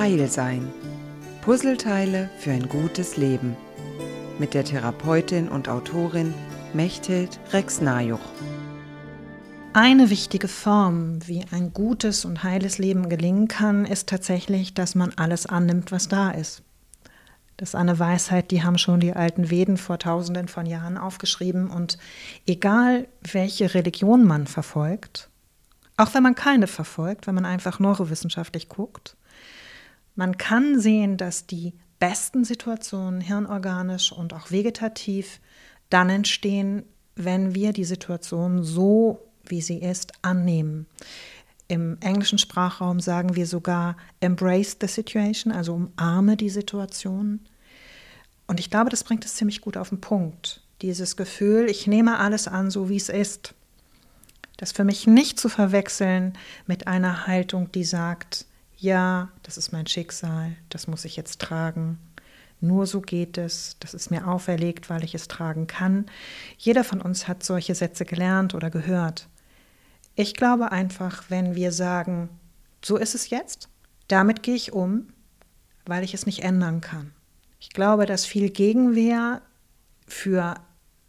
Heil sein. Puzzleteile für ein gutes Leben. Mit der Therapeutin und Autorin Mechthild Rex-Najuch. Eine wichtige Form, wie ein gutes und heiles Leben gelingen kann, ist tatsächlich, dass man alles annimmt, was da ist. Das ist eine Weisheit, die haben schon die alten Veden vor tausenden von Jahren aufgeschrieben. Und egal, welche Religion man verfolgt, auch wenn man keine verfolgt, wenn man einfach neurowissenschaftlich guckt. Man kann sehen, dass die besten Situationen hirnorganisch und auch vegetativ dann entstehen, wenn wir die Situation so, wie sie ist, annehmen. Im englischen Sprachraum sagen wir sogar embrace the situation, also umarme die Situation. Und ich glaube, das bringt es ziemlich gut auf den Punkt. Dieses Gefühl, ich nehme alles an, so wie es ist. Das für mich nicht zu verwechseln mit einer Haltung, die sagt, ja, das ist mein Schicksal, das muss ich jetzt tragen. Nur so geht es, das ist mir auferlegt, weil ich es tragen kann. Jeder von uns hat solche Sätze gelernt oder gehört. Ich glaube einfach, wenn wir sagen, so ist es jetzt, damit gehe ich um, weil ich es nicht ändern kann. Ich glaube, dass viel Gegenwehr für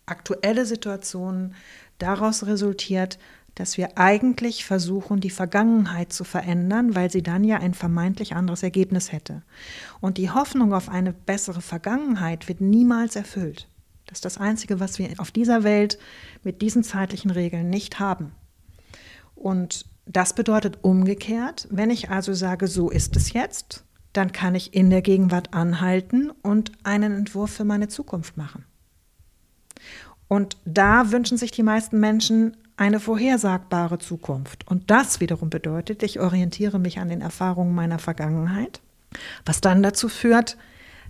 aktuelle Situationen daraus resultiert, dass wir eigentlich versuchen, die Vergangenheit zu verändern, weil sie dann ja ein vermeintlich anderes Ergebnis hätte. Und die Hoffnung auf eine bessere Vergangenheit wird niemals erfüllt. Das ist das Einzige, was wir auf dieser Welt mit diesen zeitlichen Regeln nicht haben. Und das bedeutet umgekehrt, wenn ich also sage, so ist es jetzt, dann kann ich in der Gegenwart anhalten und einen Entwurf für meine Zukunft machen. Und da wünschen sich die meisten Menschen eine vorhersagbare Zukunft. Und das wiederum bedeutet, ich orientiere mich an den Erfahrungen meiner Vergangenheit, was dann dazu führt,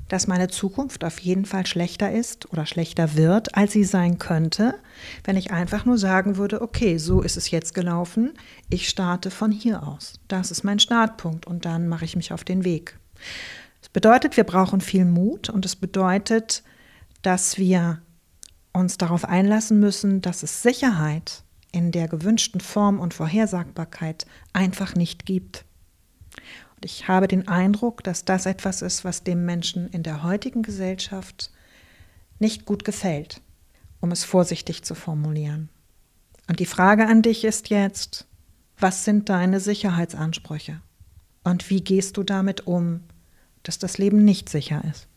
dass meine Zukunft auf jeden Fall schlechter ist oder schlechter wird, als sie sein könnte, wenn ich einfach nur sagen würde, okay, so ist es jetzt gelaufen, ich starte von hier aus. Das ist mein Startpunkt und dann mache ich mich auf den Weg. Das bedeutet, wir brauchen viel Mut und es bedeutet, dass wir uns darauf einlassen müssen, dass es Sicherheit in der gewünschten Form und Vorhersagbarkeit einfach nicht gibt. Und ich habe den Eindruck, dass das etwas ist, was dem Menschen in der heutigen Gesellschaft nicht gut gefällt, um es vorsichtig zu formulieren. Und die Frage an dich ist jetzt, was sind deine Sicherheitsansprüche? Und wie gehst du damit um, dass das Leben nicht sicher ist?